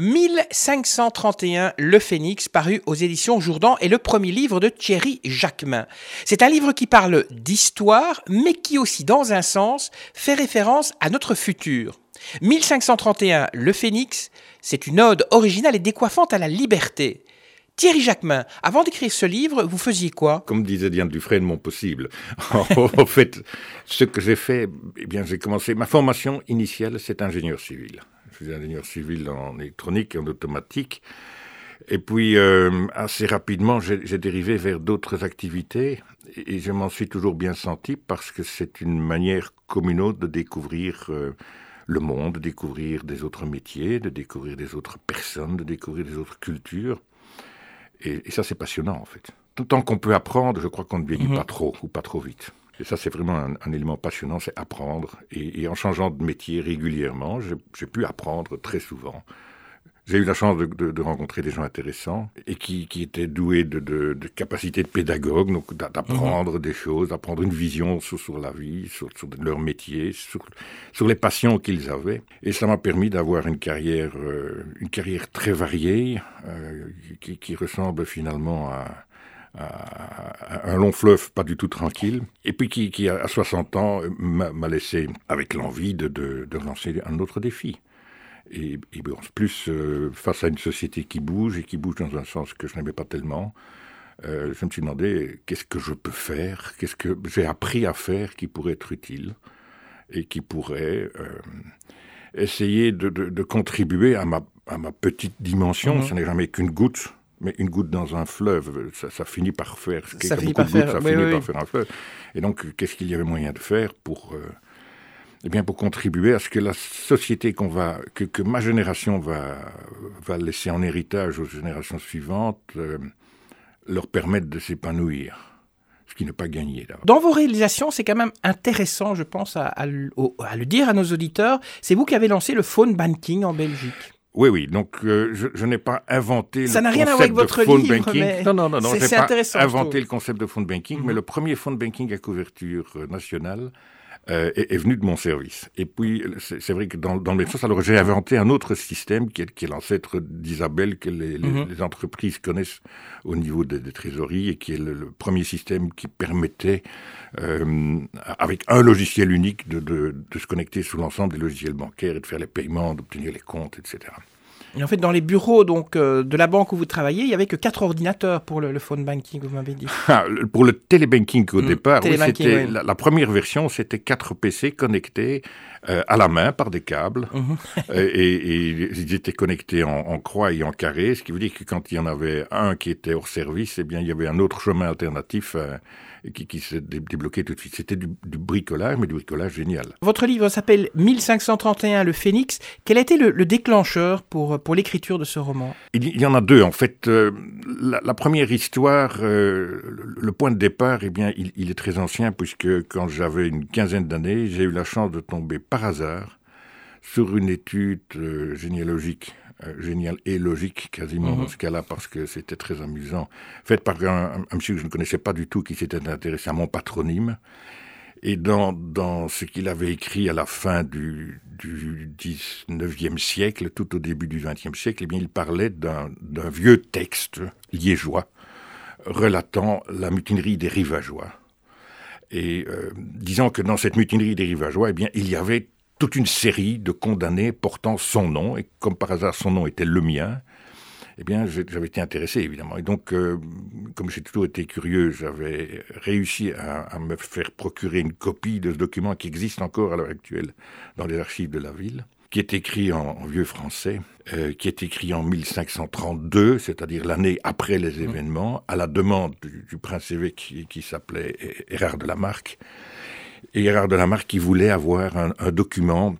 1531, Le Phénix, paru aux éditions Jourdan, est le premier livre de Thierry Jacquemin. C'est un livre qui parle d'histoire, mais qui aussi, dans un sens, fait référence à notre futur. 1531, Le Phénix, c'est une ode originale et décoiffante à la liberté. Thierry Jacquemin, avant d'écrire ce livre, vous faisiez quoi? Comme disait Diane Dufresne, mon possible. en fait, ce que j'ai fait, eh bien, j'ai commencé. Ma formation initiale, c'est ingénieur civil. Je suis ingénieur civil en électronique et en automatique. Et puis, euh, assez rapidement, j'ai dérivé vers d'autres activités. Et je m'en suis toujours bien senti parce que c'est une manière communaux de découvrir euh, le monde, de découvrir des autres métiers, de découvrir des autres personnes, de découvrir des autres cultures. Et, ça, c'est passionnant, en fait. Tout le temps qu'on peut apprendre, je crois qu'on ne vieillit mhm. pas trop ou pas trop vite. Et ça, c'est vraiment un, élément passionnant, c'est apprendre. Et, et, en changeant de métier régulièrement, j'ai pu apprendre très souvent. J'ai eu la chance de, rencontrer des gens intéressants et qui, étaient doués de, de, capacités de pédagogue, donc d'apprendre mhm. des choses, d'apprendre une vision sur, la vie, sur, leur métier, sur, les passions qu'ils avaient. Et ça m'a permis d'avoir une carrière, euh, une carrière très variée, euh, qui, ressemble finalement à, un long fleuve pas du tout tranquille, et puis qui, à 60 ans, m'a laissé avec l'envie de, de, lancer un autre défi. Et, en plus, euh, face à une société qui bouge et qui bouge dans un sens que je n'aimais pas tellement, euh, je me suis demandé qu'est-ce que je peux faire, qu'est-ce que j'ai appris à faire qui pourrait être utile et qui pourrait euh, essayer de, contribuer à ma, à ma petite dimension? Mhm. Ce n'est jamais qu'une goutte, mais une goutte dans un fleuve, ça, finit par faire. Ça finit par faire, ça finit par faire un fleuve. Et donc, qu'est-ce qu'il y avait moyen de faire pour eh bien, pour contribuer à ce que la société qu'on va, que, que, ma génération va, va laisser en héritage aux générations suivantes, euh, leur permette de s'épanouir. Ce qui n'est pas gagné. Dans vos réalisations, c'est quand même intéressant, je pense, à, à, le dire à nos auditeurs. C'est vous qui avez lancé le phone banking en Belgique. Oui, oui. Donc, euh, je, je n'ai pas inventé Ça le concept rien à voir avec votre phone livre, banking. Mais non, non, non, non. C'est intéressant. Inventé le concept de phone banking, mais mhm. le premier phone banking à couverture euh, nationale euh, est, venu de mon service. Et puis, c'est vrai que dans, dans le sens, alors j'ai inventé un autre système qui est, qui est l'ancêtre d'Isabelle que les, les, mhm. entreprises connaissent au niveau des, trésoreries et qui est le, premier système qui permettait, euh, avec un logiciel unique, de, de, de se connecter sous l'ensemble des logiciels bancaires et de faire les paiements, d'obtenir les comptes, etc. Et en fait, dans les bureaux donc euh, de la banque où vous travaillez, il y avait que quatre ordinateurs pour le, phone banking, vous m'avez dit. Ah, pour le télébanking au mmh, départ, c'était la, première version, c'était quatre PC connectés euh, à la main par des câbles, mmh. euh, et, ils étaient connectés en, croix et en carré, ce qui veut dire que quand il y en avait un qui était hors service, eh bien il y avait un autre chemin alternatif qui, qui s'est débloqué tout de suite. C'était du, bricolage, mais du bricolage génial. Votre livre s'appelle 1531, le Phénix. Quel a été le, déclencheur pour, pour l'écriture de ce roman? Il, y en a deux, en fait. Euh, la, première histoire, euh, le, point de départ, eh bien, il, est très ancien, puisque quand j'avais une quinzaine d'années, j'ai eu la chance de tomber par hasard sur une étude euh, généalogique génial et logique quasiment dans mhm. ce cas-là parce que c'était très amusant, faite par un, monsieur que je ne connaissais pas du tout qui s'était intéressé à mon patronyme. Et dans, dans ce qu'il avait écrit à la fin du, du 19e siècle, tout au début du 20e siècle, eh bien, il parlait d'un vieux texte liégeois relatant la mutinerie des rivageois. Et euh, disant que dans cette mutinerie des rivageois, eh bien, il y avait toute une série de condamnés portant son nom, et comme par hasard son nom était le mien, eh bien, j'avais été intéressé, évidemment. Et donc, euh, comme j'ai toujours été curieux, j'avais réussi à, me faire procurer une copie de ce document qui existe encore à l'heure actuelle dans les archives de la ville, qui est écrit en, vieux français, euh, qui est écrit en 1532, c'est-à-dire l'année après les mmh. événements, à la demande du, prince évêque qui, s'appelait Erard de la Marque, et Gérard de Lamarck qui voulait avoir un, document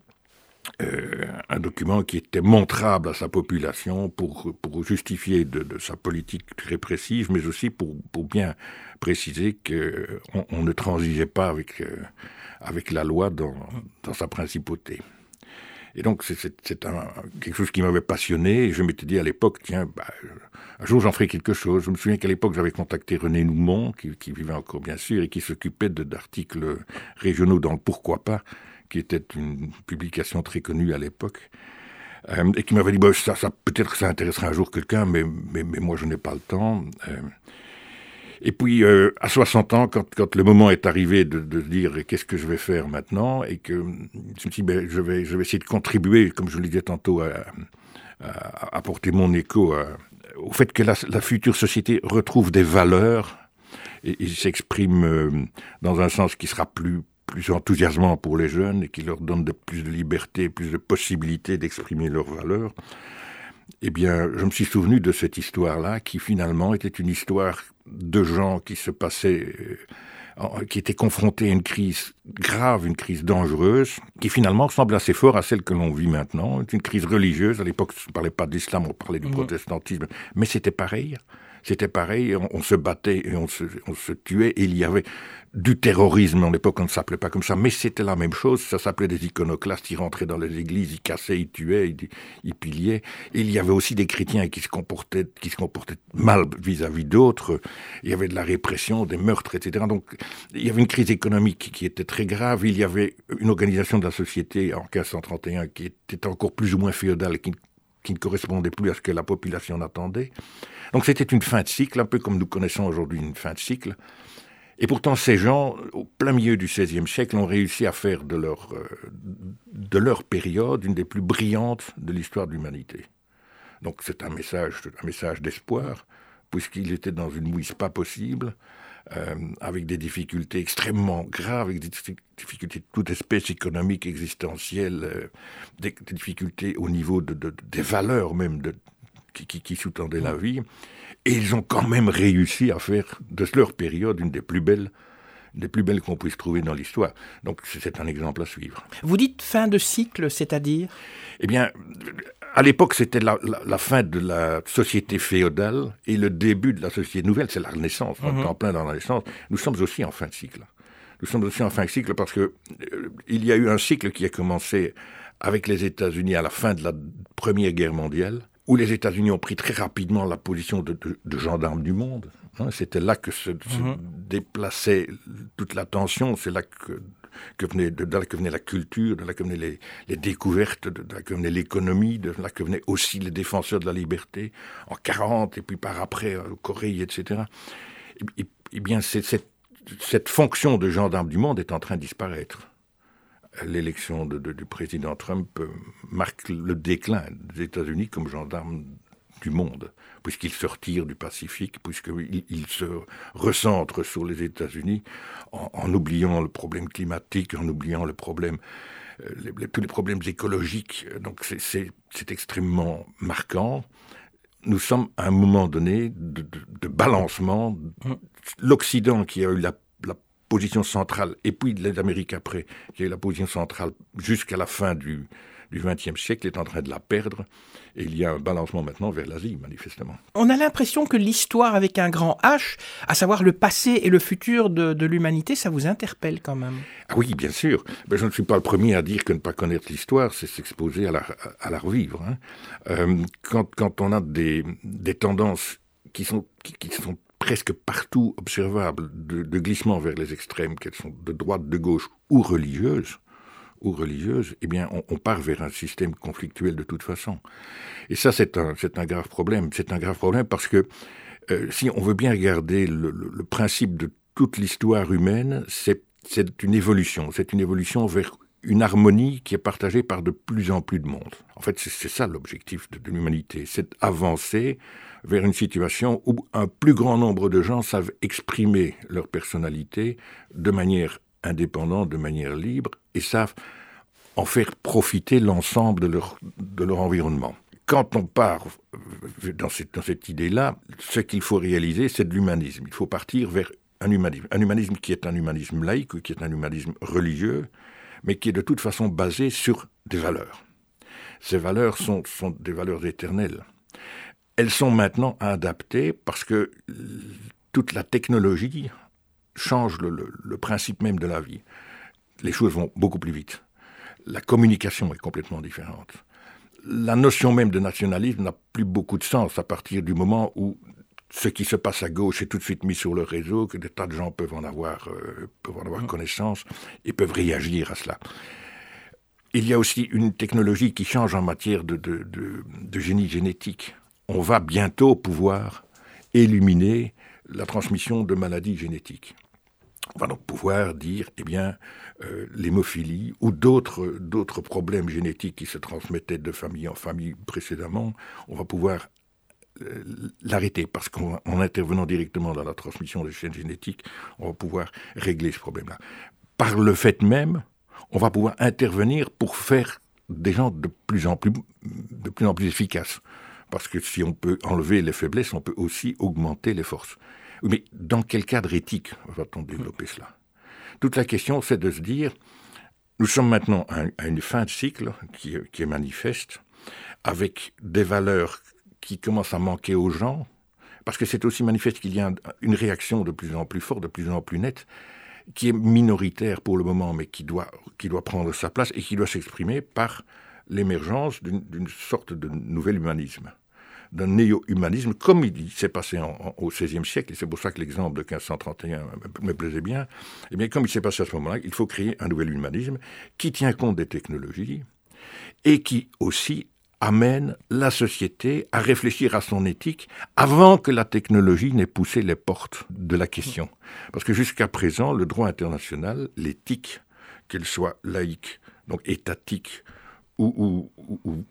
euh, un document qui était montrable à sa population pour, pour justifier de, sa politique répressive, mais aussi pour, pour bien préciser qu'on on ne transigeait pas avec, euh, avec la loi dans, dans sa principauté. Et donc, c'est quelque chose qui m'avait passionné. Et je m'étais dit à l'époque, tiens, bah, un jour j'en ferai quelque chose. Je me souviens qu'à l'époque, j'avais contacté René Noumont, qui, vivait encore bien sûr, et qui s'occupait d'articles régionaux dans le Pourquoi pas, qui était une publication très connue à l'époque. euh, et qui m'avait dit bah, ça, peut-être que ça intéressera un jour quelqu'un, mais, mais, mais, moi je n'ai pas le temps. Euh. Et puis à 60 ans, quand, le moment est arrivé de, dire qu'est-ce que je vais faire maintenant, et que je me ben, je, vais, essayer de contribuer, comme je le disais tantôt, à, à apporter mon écho au fait que la, future société retrouve des valeurs et, s'exprime dans un sens qui sera plus plus enthousiasmant pour les jeunes et qui leur donne plus de liberté, plus de possibilités d'exprimer leurs valeurs, eh bien, je me suis souvenu de cette histoire-là, qui finalement était une histoire de gens qui se passaient, euh, qui étaient confrontés à une crise grave, une crise dangereuse, qui finalement ressemble assez fort à celle que l'on vit maintenant. C'est une crise religieuse. À l'époque, on ne parlait pas d'islam, on parlait du protestantisme, mais c'était pareil. C'était pareil, on, se battait et on se, on se tuait. Et il y avait du terrorisme. À l'époque, on ne s'appelait pas comme ça, mais c'était la même chose. Ça s'appelait des iconoclastes. Ils rentraient dans les églises, ils cassaient, ils tuaient, ils, pillaient. Il y avait aussi des chrétiens qui se comportaient, qui se comportaient mal vis-à-vis d'autres. Il y avait de la répression, des meurtres, etc. Donc, il y avait une crise économique qui était très grave. Il y avait une organisation de la société en 1531 qui était encore plus ou moins féodale, qui, qui ne correspondait plus à ce que la population attendait. Donc, c'était une fin de cycle, un peu comme nous connaissons aujourd'hui une fin de cycle. Et pourtant, ces gens, au plein milieu du XVIe siècle, ont réussi à faire de leur, euh, de leur période une des plus brillantes de l'histoire de l'humanité. Donc c'est un message, un message d'espoir, puisqu'il était dans une mouise pas possible, euh, avec des difficultés extrêmement graves, avec des difficultés de toute espèce économique, existentielle, euh, des, difficultés au niveau de, de, des valeurs même qui, qui, sous-tendaient la vie. Et ils ont quand même réussi à faire de leur période une des plus belles des plus belles qu'on puisse trouver dans l'histoire. Donc c'est un exemple à suivre. Vous dites fin de cycle, c'est-à-dire? Eh bien, à l'époque, c'était la, la, la, fin de la société féodale et le début de la société nouvelle, c'est la Renaissance, on est en plein dans la Renaissance. Nous sommes aussi en fin de cycle. Nous sommes aussi en fin de cycle parce que euh, il y a eu un cycle qui a commencé avec les États-Unis à la fin de la Première Guerre mondiale où les États-Unis ont pris très rapidement la position de, de, de gendarme du monde. Hein, C'était là que se, mm -hmm. se, mhm. déplaçait toute l'attention, c'est là que, que, venait, de, là que venait la culture, de là que venaient les, les découvertes, de, là que venait l'économie, de là que venaient aussi les défenseurs de la liberté, en 40 et puis par après, euh, Corée, etc. Et, et, et bien, cette, cette fonction de gendarme du monde est en train de disparaître l'élection du président Trump euh, marque le déclin des États-Unis comme gendarme du monde, puisqu'il se du Pacifique, puisqu'il il se recentre sur les États-Unis en, en, oubliant le problème climatique, en oubliant le problème, euh, les, les, tous les problèmes écologiques. Donc c'est extrêmement marquant. Nous sommes à un moment donné de, de, de balancement. Mmh. L'Occident qui a eu la position centrale, et puis les Amériques après, qui est la position centrale jusqu'à la fin du XXe siècle, est en train de la perdre. Et il y a un balancement maintenant vers l'Asie, manifestement. On a l'impression que l'histoire avec un grand H, à savoir le passé et le futur de, de l'humanité, ça vous interpelle quand même? Ah Oui, bien sûr. Mais je ne suis pas le premier à dire que ne pas connaître l'histoire, c'est s'exposer à la, à la revivre. Hein. Euh, quand, quand on a des, des tendances qui sont, qui, qui sont presque partout observables de, de glissement vers les extrêmes, qu'elles sont de droite, de gauche ou religieuses, ou religieuses, eh bien, on, part vers un système conflictuel de toute façon. Et ça, c'est un, un grave problème. C'est un grave problème parce que euh, si on veut bien regarder le principe de toute l'histoire humaine, c'est, c'est une évolution. C'est une évolution vers une harmonie qui est partagée par de plus en plus de monde. En fait, c'est, ça l'objectif de, de l'humanité, c'est avancer vers une situation où un plus grand nombre de gens savent exprimer leur personnalité de manière indépendante, de manière libre, et savent en faire profiter l'ensemble de leur, de leur environnement. Quand on part dans cette, dans cette idée-là, ce qu'il faut réaliser, c'est de l'humanisme. Il faut partir vers un humanisme. Un humanisme qui est un humanisme laïque, qui est un humanisme religieux, mais qui est de toute façon basé sur des valeurs. Ces valeurs sont, des valeurs éternelles elles sont maintenant adaptées parce que toute la technologie change le, principe même de la vie. Les choses vont beaucoup plus vite. La communication est complètement différente. La notion même de nationalisme n'a plus beaucoup de sens à partir du moment où ce qui se passe à gauche est tout de suite mis sur le réseau, que des tas de gens peuvent en avoir, euh, peuvent en avoir mmh. connaissance et peuvent réagir à cela. il y a aussi une technologie qui change en matière de, de génie génétique. On va bientôt pouvoir éliminer la transmission de maladies génétiques. On va donc pouvoir dire, eh bien, euh, l'hémophilie ou d'autres, d'autres problèmes génétiques qui se transmettaient de famille en famille précédemment, on va pouvoir l'arrêter parce qu'en intervenant directement dans la transmission des chaînes génétiques, on va pouvoir régler ce problème-là. Par le fait même, on va pouvoir intervenir pour faire des gens de plus en plus, de plus en plus efficaces. Parce que si on peut enlever les faiblesses, on peut aussi augmenter les forces. Mais dans quel cadre éthique va-t-on développer cela? Toute la question, c'est de se dire, nous sommes maintenant à une fin de cycle qui, est manifeste, avec des valeurs qui commencent à manquer aux gens, parce que c'est aussi manifeste qu'il y a une réaction de plus en plus forte, de plus en plus nette, qui est minoritaire pour le moment, mais qui doit, qui doit prendre sa place et qui doit s'exprimer par l'émergence d'une sorte de nouvel humanisme d'un néo-humanisme, comme il s'est passé au XVIe siècle, et c'est pour ça que l'exemple de 1531 me plaisait bien, et eh bien comme il s'est passé à ce moment-là, il faut créer un nouvel humanisme qui tient compte des technologies et qui aussi amène la société à réfléchir à son éthique avant que la technologie n'ait poussé les portes de la question. Parce que jusqu'à présent, le droit international, l'éthique, qu'elle soit laïque, donc étatique ou,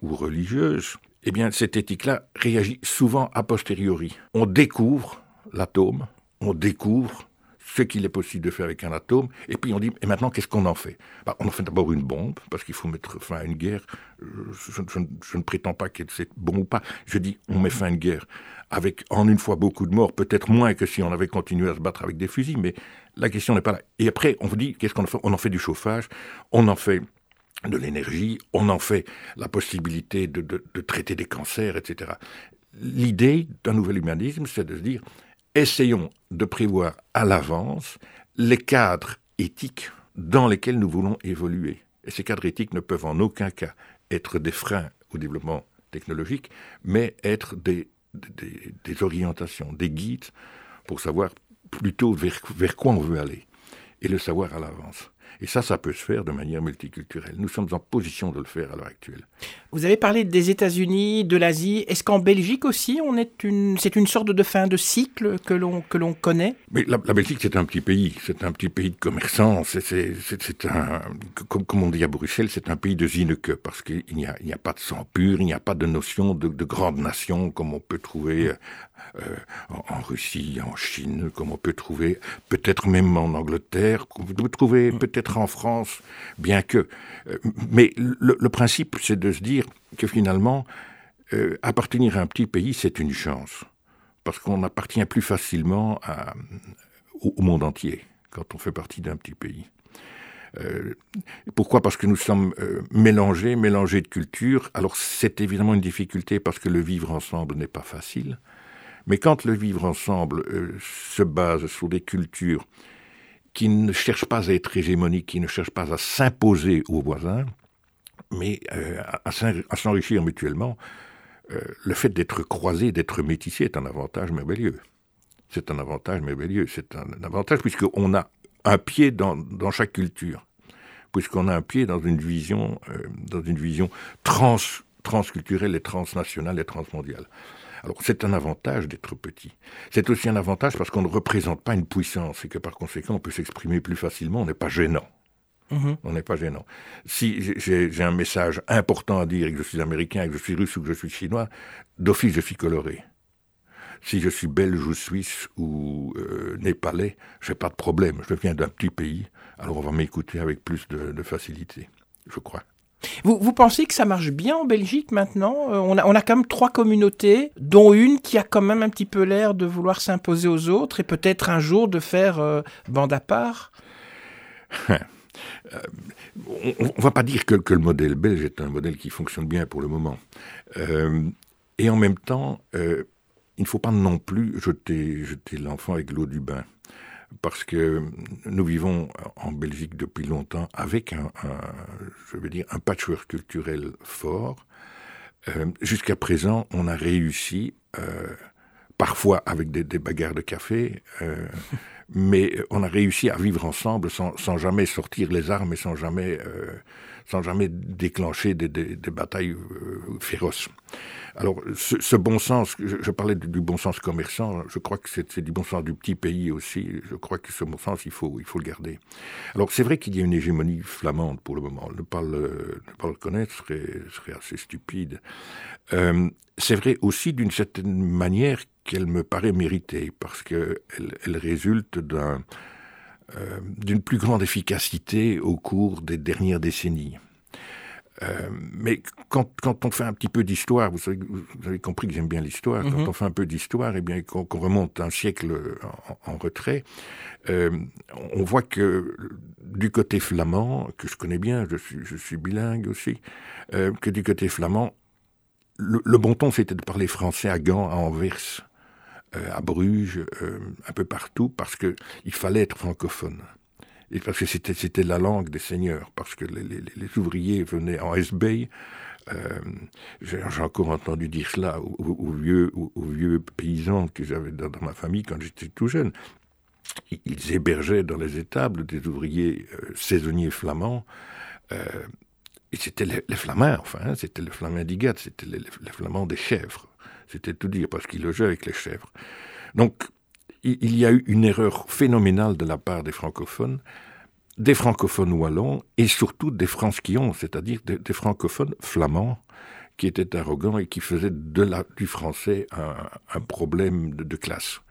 religieuse, eh bien, cette éthique-là réagit souvent a posteriori. On découvre l'atome, on découvre ce qu'il est possible de faire avec un atome, et puis on dit, et maintenant, qu'est-ce qu'on en fait? Bah, On en fait d'abord une bombe, parce qu'il faut mettre fin à une guerre. Je, ne prétends pas que c'est bon ou pas. Je dis, on met fin à une guerre avec, en une fois, beaucoup de morts, peut-être moins que si on avait continué à se battre avec des fusils, mais la question n'est pas là. Et après, on vous dit, qu'est-ce qu'on en fait? On en fait du chauffage, on en fait de l'énergie, on en fait la possibilité de, traiter des cancers, etc. L'idée d'un nouvel humanisme, c'est de se dire, essayons de prévoir à l'avance les cadres éthiques dans lesquels nous voulons évoluer. Et ces cadres éthiques ne peuvent en aucun cas être des freins au développement technologique, mais être des, orientations, des guides pour savoir plutôt vers quoi on veut aller, et le savoir à l'avance. Et ça, ça peut se faire de manière multiculturelle. Nous sommes en position de le faire à l'heure actuelle. Vous avez parlé des États-Unis, de l'Asie. Est-ce qu'en Belgique aussi, on est une, c'est une sorte de fin de cycle que l'on que l'on connaît? Mais la, Belgique, c'est un petit pays. C'est un petit pays de commerçants. C'est, c'est, un, comme, comme, on dit à Bruxelles, c'est un pays de zineke parce qu'il n'y a, il n'y a pas de sang pur, il n'y a pas de notion de, de grande nation comme on peut trouver euh, en, Russie, en Chine, comme on peut trouver peut-être même en Angleterre, vous pouvez trouver peut-être en France, bien que. Euh, mais le, principe, c'est de se dire que finalement, euh, appartenir à un petit pays, c'est une chance, parce qu'on appartient plus facilement au, monde entier quand on fait partie d'un petit pays. pourquoi? Parce que nous sommes mélangés, mélangés de cultures. Alors c'est évidemment une difficulté parce que le vivre ensemble n'est pas facile. Mais quand le vivre ensemble euh, se base sur des cultures qui ne cherchent pas à être hégémoniques, qui ne cherchent pas à s'imposer aux voisins, mais euh, à, s'enrichir mutuellement, euh, le fait d'être croisé, d'être métissé est un avantage merveilleux. C'est un avantage merveilleux. C'est un, avantage puisqu'on a un pied dans, chaque culture, puisqu'on a un pied dans une vision, dans une vision trans, transculturelle et transnationale et transmondiale. Alors c'est un avantage d'être petit. C'est aussi un avantage parce qu'on ne représente pas une puissance et que par conséquent on peut s'exprimer plus facilement, on n'est pas gênant. Mhm. On n'est pas gênant. Si j'ai un message important à dire et que je suis américain, que je suis russe ou que je suis chinois, d'office je suis coloré. Si je suis belge ou suisse ou euh, népalais, je n'ai pas de problème. Je viens d'un petit pays, alors on va m'écouter avec plus de facilité, je crois. Vous, pensez que ça marche bien en Belgique maintenant euh, on, a, quand même trois communautés, dont une qui a quand même un petit peu l'air de vouloir s'imposer aux autres et peut-être un jour de faire euh, bande à part euh, on ne va pas dire que, le modèle belge est un modèle qui fonctionne bien pour le moment. et en même temps, il ne faut pas non plus jeter l'enfant avec l'eau du bain parce que nous vivons en Belgique depuis longtemps avec un, je veux dire, un patchwork culturel fort. Euh, jusqu'à présent, on a réussi, euh, parfois avec des, bagarres de café, mais on a réussi à vivre ensemble sans, jamais sortir les armes et sans jamais, sans jamais déclencher des, batailles féroces. Alors, ce, bon sens, je, parlais du, bon sens commerçant, je crois que c'est du bon sens du petit pays aussi. Je crois que ce bon sens, il faut, il faut le garder. Alors, c'est vrai qu'il y a une hégémonie flamande pour le moment. Ne pas le, connaître serait, serait assez stupide. Euh, c'est vrai aussi d'une certaine manière qu'elle me paraît méritée, parce qu'elle elle résulte d'un, euh, d'une plus grande efficacité au cours des dernières décennies. Euh, mais quand, quand, on fait un petit peu d'histoire, vous, vous, avez compris que j'aime bien l'histoire, quand mhm. on fait un peu d'histoire, et eh bien qu'on remonte un siècle en, retrait, euh, on voit que du côté flamand, que je connais bien, je suis, je suis bilingue aussi, euh, que du côté flamand, le, le bon ton c'était de parler français à Gand, à Anvers, euh, à Bruges, euh, un peu partout, parce qu'il fallait être francophone et parce que c'était c'était la langue des seigneurs, parce que les, ouvriers venaient en SB. Euh, J'ai encore entendu dire cela aux, vieux, aux, vieux paysans que j'avais dans, ma famille quand j'étais tout jeune. Ils hébergeaient dans les étables des ouvriers saisonniers flamands. Et c'était les, flamands, enfin, hein, c'était les flamands d'Igat, c'était les, flamands des chèvres. C'était tout dire, parce qu'ils logeaient avec les chèvres. Donc, il y a eu une erreur phénoménale de la part des francophones, des francophones wallons et surtout des fransquillons, c'est-à-dire des, francophones flamands qui étaient arrogants et qui faisaient du français un, problème de, classe.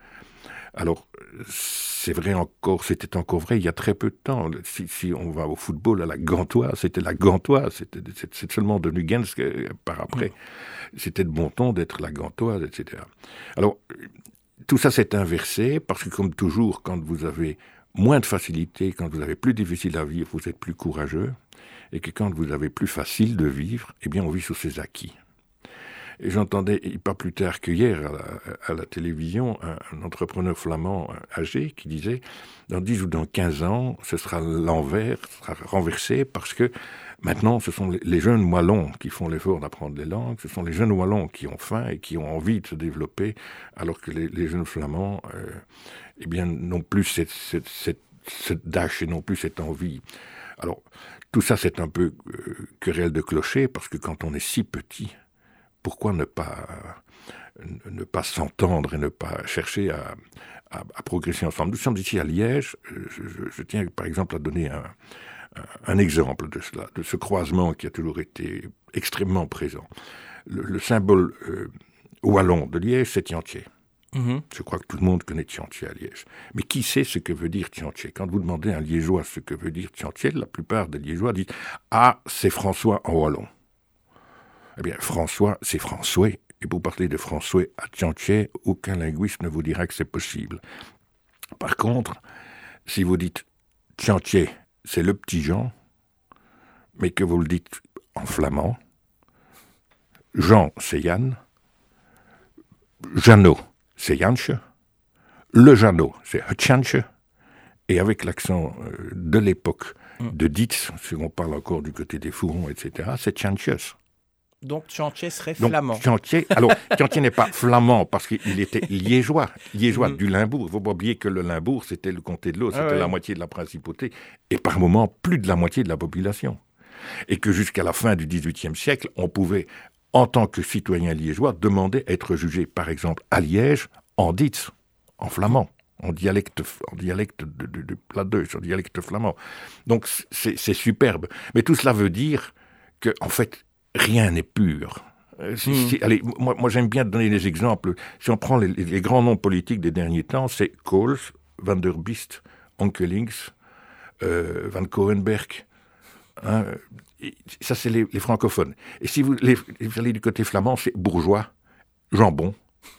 Alors, c'est vrai encore, c'était encore vrai il y a très peu de temps. Si, on va au football à la Gantoise, c'était la Gantoise, c'était c'est seulement de Nugens par après. Mm. C'était de bon ton d'être la Gantoise, etc. Alors, tout ça s'est inversé parce que, comme toujours, quand vous avez moins de facilité, quand vous avez plus difficile à vivre, vous êtes plus courageux, et que quand vous avez plus facile de vivre, eh bien, on vit sur ses acquis. Et j'entendais, pas plus tard qu'hier, à, la, télévision, un, entrepreneur flamand âgé qui disait, dans 10 ou dans 15 ans, ce sera l'envers, ce sera renversé, parce que maintenant, ce sont les, jeunes wallons qui font l'effort d'apprendre les langues, ce sont les jeunes wallons qui ont faim et qui ont envie de se développer, alors que les, jeunes flamands, euh, eh bien, n'ont plus cette, cette dash et non plus cette envie. Alors, tout ça, c'est un peu euh, querelle de clocher, parce que quand on est si petit, pourquoi ne pas, ne pas s'entendre et ne pas chercher à, progresser ensemble? Nous sommes ici à Liège. Je, tiens par exemple à donner un, exemple de cela, de ce croisement qui a toujours été extrêmement présent. Le, symbole euh, wallon de Liège, c'est Tiantier. Mm-hmm. Je crois que tout le monde connaît Tiantier à Liège. Mais qui sait ce que veut dire Tiantier Quand vous demandez à un Liégeois ce que veut dire Tiantier, la plupart des Liégeois disent Ah, c'est François en wallon. Eh bien, François, c'est François. Et pour parler de François à Tiantier, aucun linguiste ne vous dira que c'est possible. Par contre, si vous dites Tiantier, c'est le petit Jean, mais que vous le dites en flamand, Jean, c'est Yann, Jeannot, c'est Janche, le Jeannot, c'est Hutchanche, et avec l'accent euh, de l'époque mm. de Dietz, si on parle encore du côté des fourrons, etc., c'est Tchanches. Donc Chantier serait flamand. Chantier, alors Chantier n'est pas flamand parce qu'il était liégeois, liégeois mm. du Limbourg. Il faut pas oublier que le Limbourg, c'était le comté de l'eau, ah c'était la moitié de la principauté, et par moments plus de la moitié de la population. Et que jusqu'à la fin du XVIIIe siècle, on pouvait, en tant que citoyen liégeois, demander à être jugé, par exemple, à Liège, en Dietz, en flamand en dialecte, en dialecte de, de, de en dialecte flamand. Donc c'est superbe. Mais tout cela veut dire que, en fait, rien n'est pur. Euh, hmm. allez, moi, moi j'aime bien donner des exemples. Si on prend les, grands noms politiques des derniers temps, c'est Kohls, Van der Biest, Onkelings, euh, Van Korenberg. Hein, ça, c'est les, francophones. Et si vous, allez du côté flamand, c'est bourgeois, jambon,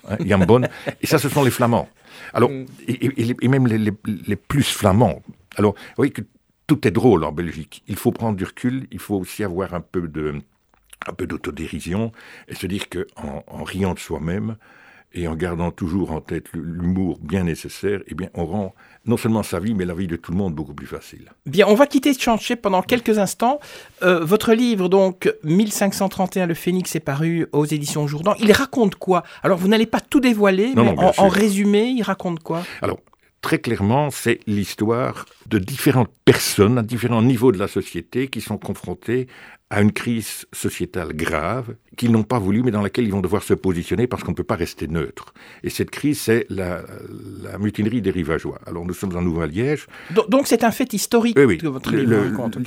hein, jambon. et ça, ce sont les flamands. Alors, hmm. et, même les, les, plus flamands. Alors, vous voyez que tout est drôle en Belgique. Il faut prendre du recul, il faut aussi avoir un peu de un peu d'autodérision et se dire que en, riant de soi-même, et en gardant toujours en tête l'humour bien nécessaire, eh bien, on rend non seulement sa vie, mais la vie de tout le monde beaucoup plus facile. Bien, on va quitter Chanché pendant quelques instants. Euh, votre livre, donc, 1531, Le Phénix, est paru aux éditions Jourdan. Il raconte quoi? Alors, vous n'allez pas tout dévoiler, mais en, en, résumé, il raconte quoi? Alors, très clairement, c'est l'histoire de différentes personnes à différents niveaux de la société qui sont confrontées à une crise sociétale grave qu'ils n'ont pas voulu, mais dans laquelle ils vont devoir se positionner parce qu'on ne peut pas rester neutre. Et cette crise, c'est la, mutinerie des rivageois. Alors nous sommes en Nouvelle-Liège. Donc c'est un fait historique que votre livre raconte.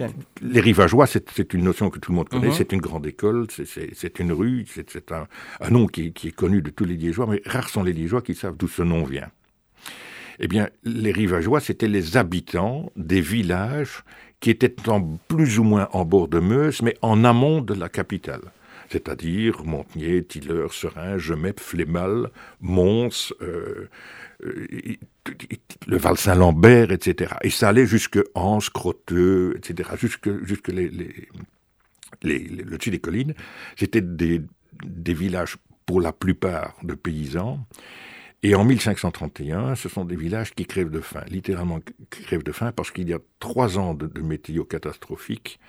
Les rivageois, c'est une notion que tout le monde connaît. Mhm. C'est une grande école, c'est une rue, c'est un, un, nom qui, qui est connu de tous les Liégeois, mais rares sont les Liégeois qui savent d'où ce nom vient. Eh bien, les rivageois, c'était les habitants des villages qui était en plus ou moins en bord de Meuse, mais en amont de la capitale. C'est-à-dire Montenier, Tiller, Serein, Gemep, Flémal, Mons, euh, euh, le Val-Saint-Lambert, etc. Et ça allait jusque Anse, Croteux, etc., jusque, jusque le dessus des collines. C'était des villages, pour la plupart, de paysans. Et en 1531, ce sont des villages qui crèvent de faim, littéralement crèvent de faim, parce qu'il y a trois ans de, météo catastrophique,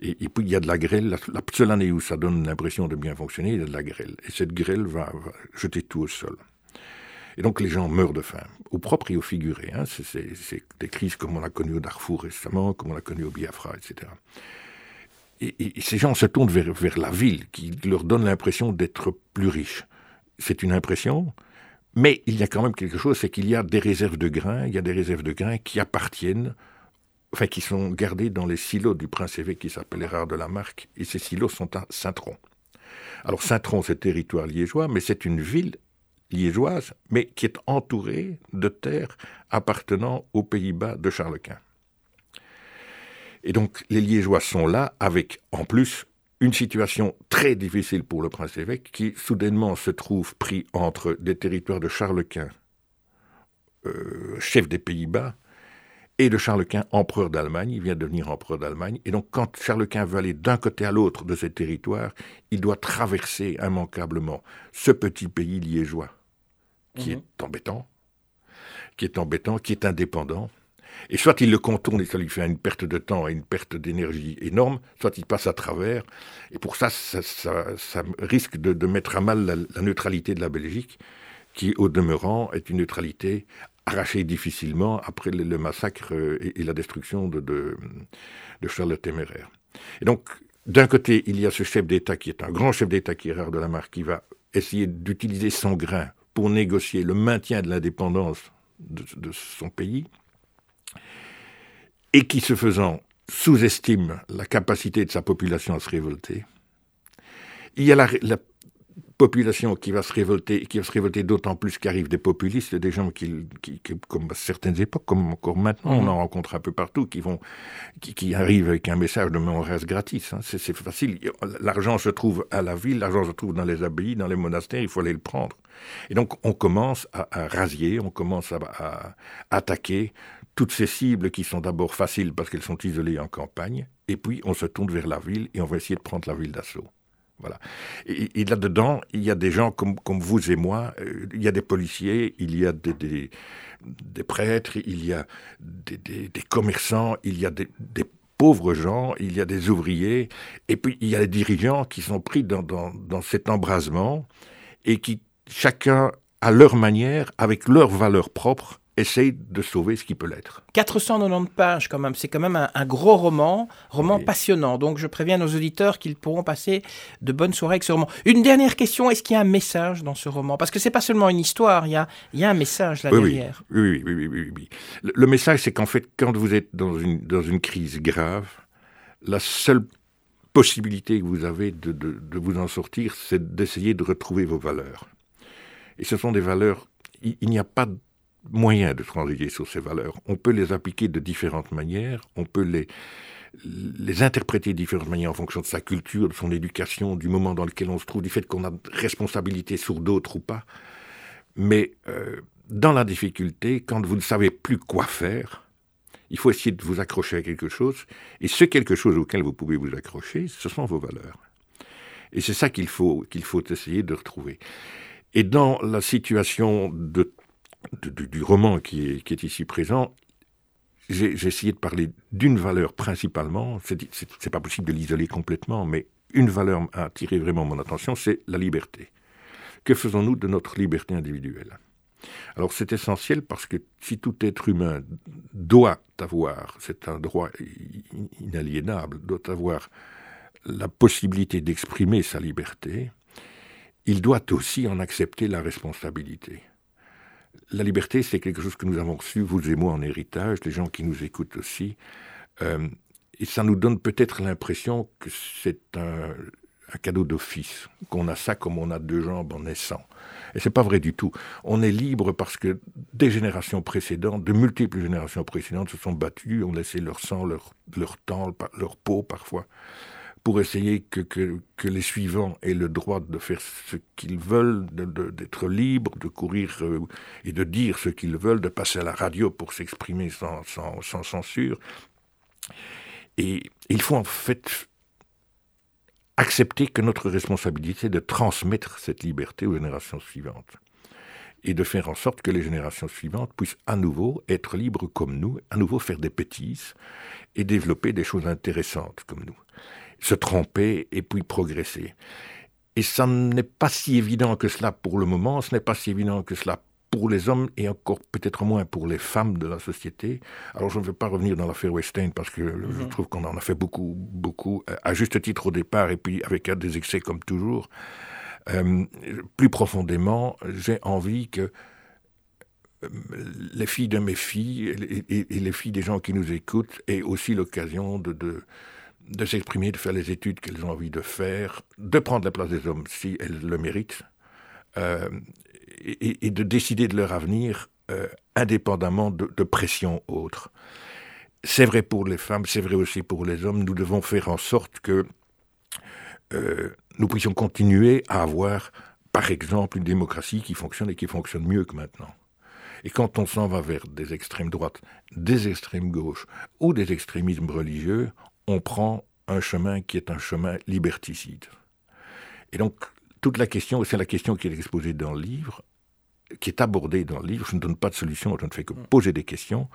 et, puis il y a de la grêle. La, seule année où ça donne l'impression de bien fonctionner, il y a de la grêle. Et cette grêle va, jeter tout au sol. Et donc les gens meurent de faim, au propre et au figuré. Hein. C'est des crises comme on a connu au Darfour récemment, comme on a connu au Biafra, etc. Et, ces gens se tournent vers la ville, qui leur donne l'impression d'être plus riches. C'est une impression, mais il y a quand même quelque chose, c'est qu'il y a des réserves de grains, il y a des réserves de grains qui appartiennent, enfin qui sont gardées dans les silos du prince-évêque qui s'appelle Erard de la Marque, et ces silos sont à Saint-Tron. Alors Saint-Tron, c'est territoire liégeois, mais c'est une ville liégeoise, mais qui est entourée de terres appartenant aux Pays-Bas de Charles Quint. Et donc les Liégeois sont là avec, en plus, une situation très difficile pour le prince-évêque qui soudainement se trouve pris entre des territoires de Charles Quint, euh, chef des Pays-Bas, et de Charles Quint, empereur d'Allemagne. Il vient de devenir empereur d'Allemagne. Et donc, quand Charles Quint veut aller d'un côté à l'autre de ces territoires, il doit traverser immanquablement ce petit pays liégeois, qui mhm. est embêtant, qui est embêtant, qui est indépendant, et soit il le contourne et ça lui fait une perte de temps et une perte d'énergie énorme, soit il passe à travers. Et pour ça, ça, risque de, mettre à mal la, neutralité de la Belgique, qui, au demeurant, est une neutralité arrachée difficilement après le, massacre euh, et, la destruction de, de, Charles le Téméraire. Et donc, d'un côté, il y a ce chef d'État qui est un grand chef d'État qui est rare de la marque, qui va essayer d'utiliser son grain pour négocier le maintien de l'indépendance de son pays et qui, se faisant, sous-estime la capacité de sa population à se révolter. Il y a la, population qui va se révolter, qui va se révolter d'autant plus qu'arrivent des populistes, des gens qui, comme à certaines époques, comme encore maintenant, on mhm. en rencontre un peu partout, qui vont, qui, arrivent avec un message de on reste gratis. Hein. C'est facile. L'argent se trouve à la ville, l'argent se trouve dans les abbayes, dans les monastères, il faut aller le prendre. Et donc on commence à, à rasier, on commence à, à attaquer toutes ces cibles qui sont d'abord faciles parce qu'elles sont isolées en campagne, et puis on se tourne vers la ville et on va essayer de prendre la ville d'assaut. Voilà. Et, là-dedans, il y a des gens comme, vous et moi, euh, il y a des policiers, il y a des, prêtres, il y a des, commerçants, il y a des, pauvres gens, il y a des ouvriers, et puis il y a les dirigeants qui sont pris dans, dans, dans cet embrasement et qui, chacun à leur manière, avec leurs valeurs propres, essaye de sauver ce qui peut l'être. 490 pages quand même, c'est quand même un, gros roman, roman passionnant. Donc je préviens nos auditeurs qu'ils pourront passer de bonnes soirées avec ce roman. Une dernière question, est-ce qu'il y a un message dans ce roman? Parce que c'est pas seulement une histoire, il y a, il y a un message là derrière. Oui, oui, oui, oui, oui, Le, message, c'est qu'en fait, quand vous êtes dans une, dans une crise grave, la seule possibilité que vous avez de, de, de vous en sortir, c'est d'essayer de retrouver vos valeurs. Et ce sont des valeurs, il, il n'y a pas de moyen de transiger sur ces valeurs. On peut les appliquer de différentes manières, on peut les, les interpréter de différentes manières en fonction de sa culture, de son éducation, du moment dans lequel on se trouve, du fait qu'on a responsabilité sur d'autres ou pas. Mais euh, dans la difficulté, quand vous ne savez plus quoi faire, il faut essayer de vous accrocher à quelque chose. Et ce quelque chose auquel vous pouvez vous accrocher, ce sont vos valeurs. Et c'est ça qu'il faut, qu'il faut essayer de retrouver. Et dans la situation de, du roman qui est, qui est ici présent, j'ai essayé de parler d'une valeur principalement. C'est pas possible de l'isoler complètement, mais une valeur a attiré vraiment mon attention, c'est la liberté. Que faisons-nous de notre liberté individuelle? Alors c'est essentiel parce que si tout être humain doit avoir, c'est un droit inaliénable, doit avoir la possibilité d'exprimer sa liberté, il doit aussi en accepter la responsabilité. La liberté, c'est quelque chose que nous avons reçu, vous et moi, en héritage, les gens qui nous écoutent aussi. Euh, et ça nous donne peut-être l'impression que c'est un, cadeau d'office, qu'on a ça comme on a deux jambes en naissant. Et c'est pas vrai du tout. On est libre parce que des générations précédentes, de multiples générations précédentes se sont battues, ont laissé leur sang, leur, leur temps, leur peau parfois, pour essayer que, les suivants aient le droit de faire ce qu'ils veulent, d'être libres, de courir euh, et de dire ce qu'ils veulent, de passer à la radio pour s'exprimer sans, sans, censure. Et il faut en fait accepter que notre responsabilité est de transmettre cette liberté aux générations suivantes et de faire en sorte que les générations suivantes puissent à nouveau être libres comme nous, à nouveau faire des bêtises et développer des choses intéressantes comme nous se tromper et puis progresser. Et ça n'est pas si évident que cela pour le moment, ce n'est pas si évident que cela pour les hommes et encore peut-être moins pour les femmes de la société. Alors je ne veux pas revenir dans l'affaire Weinstein parce que je mhm. trouve qu'on en a fait beaucoup, beaucoup, à juste titre au départ et puis avec des excès comme toujours. Euh, plus profondément, j'ai envie que euh, les filles de mes filles et, les filles des gens qui nous écoutent aient aussi l'occasion de, de de s'exprimer, de faire les études qu'elles ont envie de faire, de prendre la place des hommes si elles le méritent, euh, et, de décider de leur avenir euh, indépendamment de, pressions autres. C'est vrai pour les femmes, c'est vrai aussi pour les hommes. Nous devons faire en sorte que euh, nous puissions continuer à avoir, par exemple, une démocratie qui fonctionne et qui fonctionne mieux que maintenant. Et quand on s'en va vers des extrêmes droites, des extrêmes gauches ou des extrémismes religieux, on prend un chemin qui est un chemin liberticide. Et donc, toute la question, c'est la question qui est exposée dans le livre, qui est abordée dans le livre, je ne donne pas de solution, je ne fais que mm. poser des questions,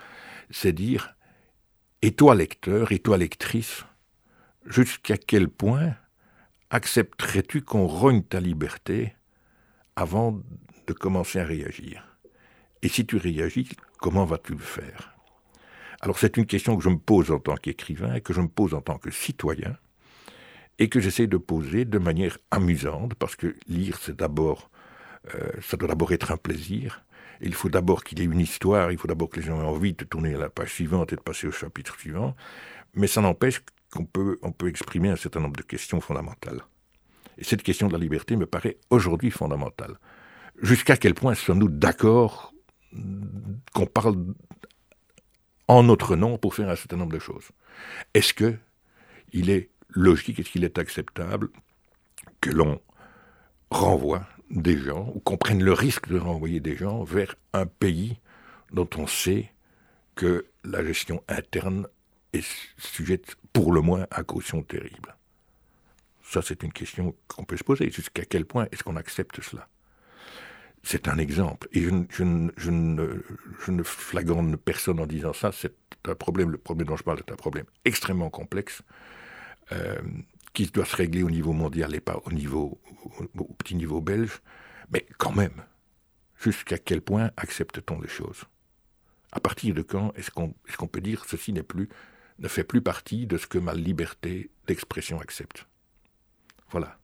c'est dire, et toi lecteur, et toi lectrice, jusqu'à quel point accepterais-tu qu'on rogne ta liberté avant de commencer à réagir? Et si tu réagis, comment vas-tu le faire? Alors c'est une question que je me pose en tant qu'écrivain, et que je me pose en tant que citoyen, et que j'essaie de poser de manière amusante, parce que lire, c'est d'abord, euh, ça doit d'abord être un plaisir. Il faut d'abord qu'il y ait une histoire, il faut d'abord que les gens aient envie de tourner à la page suivante et de passer au chapitre suivant, mais ça n'empêche qu'on peut, peut exprimer un certain nombre de questions fondamentales. Et cette question de la liberté me paraît aujourd'hui fondamentale. Jusqu'à quel point sommes-nous d'accord qu'on parle en notre nom pour faire un certain nombre de choses. Est-ce que il est logique, est-ce qu'il est acceptable que l'on renvoie des gens, ou qu'on prenne le risque de renvoyer des gens vers un pays dont on sait que la gestion interne est sujette pour le moins à caution terrible? Ça, c'est une question qu'on peut se poser. Jusqu'à quel point est-ce qu'on accepte cela? C'est un exemple. Et je, ne, je personne en disant ça. C'est un problème, le problème dont je parle est un problème extrêmement complexe, euh, qui doit se régler au niveau mondial et pas au, niveau, au, petit niveau belge. Mais quand même, jusqu'à quel point accepte-t-on les choses? À partir de quand est-ce qu'on est qu'on peut dire ceci n'est plus, ne fait plus partie de ce que ma liberté d'expression accepte? Voilà.